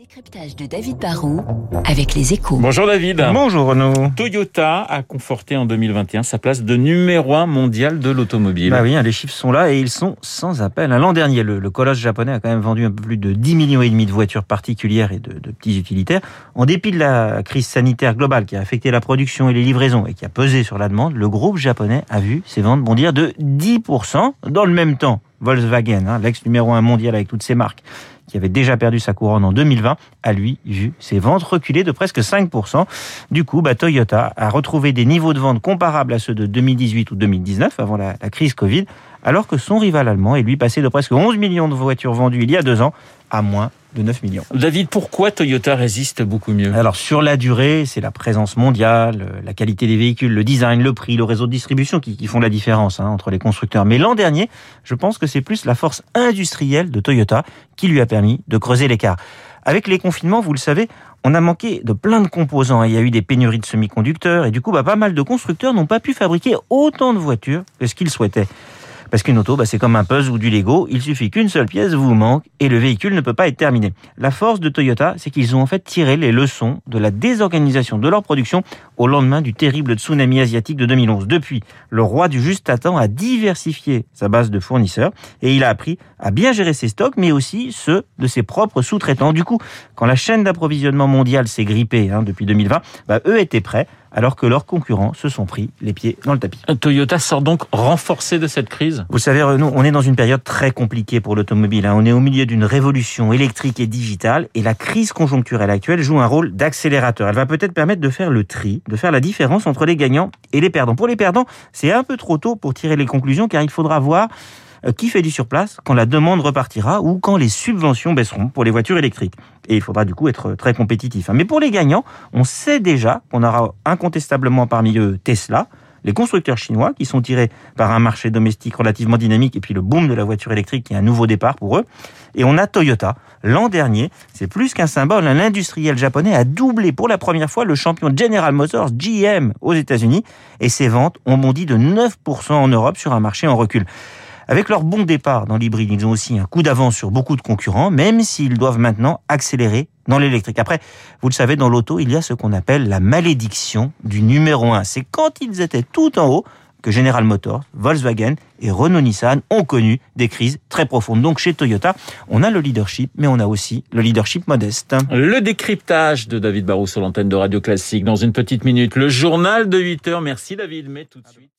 décryptage de David Barrault avec les échos. Bonjour David. Bonjour Renaud. Toyota a conforté en 2021 sa place de numéro un mondial de l'automobile. Bah oui, hein, les chiffres sont là et ils sont sans appel. L'an dernier, le, le, colosse japonais a quand même vendu un peu plus de 10 millions et demi de voitures particulières et de, de, petits utilitaires. En dépit de la crise sanitaire globale qui a affecté la production et les livraisons et qui a pesé sur la demande, le groupe japonais a vu ses ventes bondir de 10% dans le même temps. Volkswagen, hein, l'ex numéro un mondial avec toutes ses marques, qui avait déjà perdu sa couronne en 2020, a lui vu ses ventes reculer de presque 5%. Du coup, bah, Toyota a retrouvé des niveaux de vente comparables à ceux de 2018 ou 2019, avant la, la crise Covid, alors que son rival allemand est lui passé de presque 11 millions de voitures vendues il y a deux ans à moins de 9 millions. David, pourquoi Toyota résiste beaucoup mieux? Alors sur la durée, c'est la présence mondiale, la qualité des véhicules, le design, le prix, le réseau de distribution qui, qui font la différence hein, entre les constructeurs. Mais l'an dernier, je pense que c'est plus la force industrielle de Toyota qui lui a permis de creuser l'écart. Avec les confinements, vous le savez, on a manqué de plein de composants. Il y a eu des pénuries de semi-conducteurs et du coup, bah, pas mal de constructeurs n'ont pas pu fabriquer autant de voitures que ce qu'ils souhaitaient. Parce qu'une auto, bah, c'est comme un puzzle ou du Lego. Il suffit qu'une seule pièce vous manque et le véhicule ne peut pas être terminé. La force de Toyota, c'est qu'ils ont en fait tiré les leçons de la désorganisation de leur production au lendemain du terrible tsunami asiatique de 2011. Depuis, le roi du juste à temps a diversifié sa base de fournisseurs et il a appris à bien gérer ses stocks, mais aussi ceux de ses propres sous-traitants. Du coup, quand la chaîne d'approvisionnement mondiale s'est grippée hein, depuis 2020, bah, eux étaient prêts alors que leurs concurrents se sont pris les pieds dans le tapis. Toyota sort donc renforcé de cette crise Vous savez, Renaud, on est dans une période très compliquée pour l'automobile. Hein. On est au milieu d'une révolution électrique et digitale et la crise conjoncturelle actuelle joue un rôle d'accélérateur. Elle va peut-être permettre de faire le tri, de faire la différence entre les gagnants et les perdants. Pour les perdants, c'est un peu trop tôt pour tirer les conclusions car il faudra voir qui fait du surplace quand la demande repartira ou quand les subventions baisseront pour les voitures électriques. Et il faudra du coup être très compétitif. Mais pour les gagnants, on sait déjà qu'on aura incontestablement parmi eux Tesla, les constructeurs chinois qui sont tirés par un marché domestique relativement dynamique et puis le boom de la voiture électrique qui est un nouveau départ pour eux. Et on a Toyota. L'an dernier, c'est plus qu'un symbole, l'industriel japonais a doublé pour la première fois le champion General Motors GM aux États-Unis et ses ventes ont bondi de 9% en Europe sur un marché en recul. Avec leur bon départ dans l'hybride, ils ont aussi un coup d'avance sur beaucoup de concurrents, même s'ils doivent maintenant accélérer dans l'électrique. Après, vous le savez, dans l'auto, il y a ce qu'on appelle la malédiction du numéro 1. C'est quand ils étaient tout en haut que General Motors, Volkswagen et Renault-Nissan ont connu des crises très profondes. Donc chez Toyota, on a le leadership, mais on a aussi le leadership modeste. Le décryptage de David Barrou sur l'antenne de Radio Classique dans une petite minute. Le journal de 8 heures. Merci David, mais tout de suite.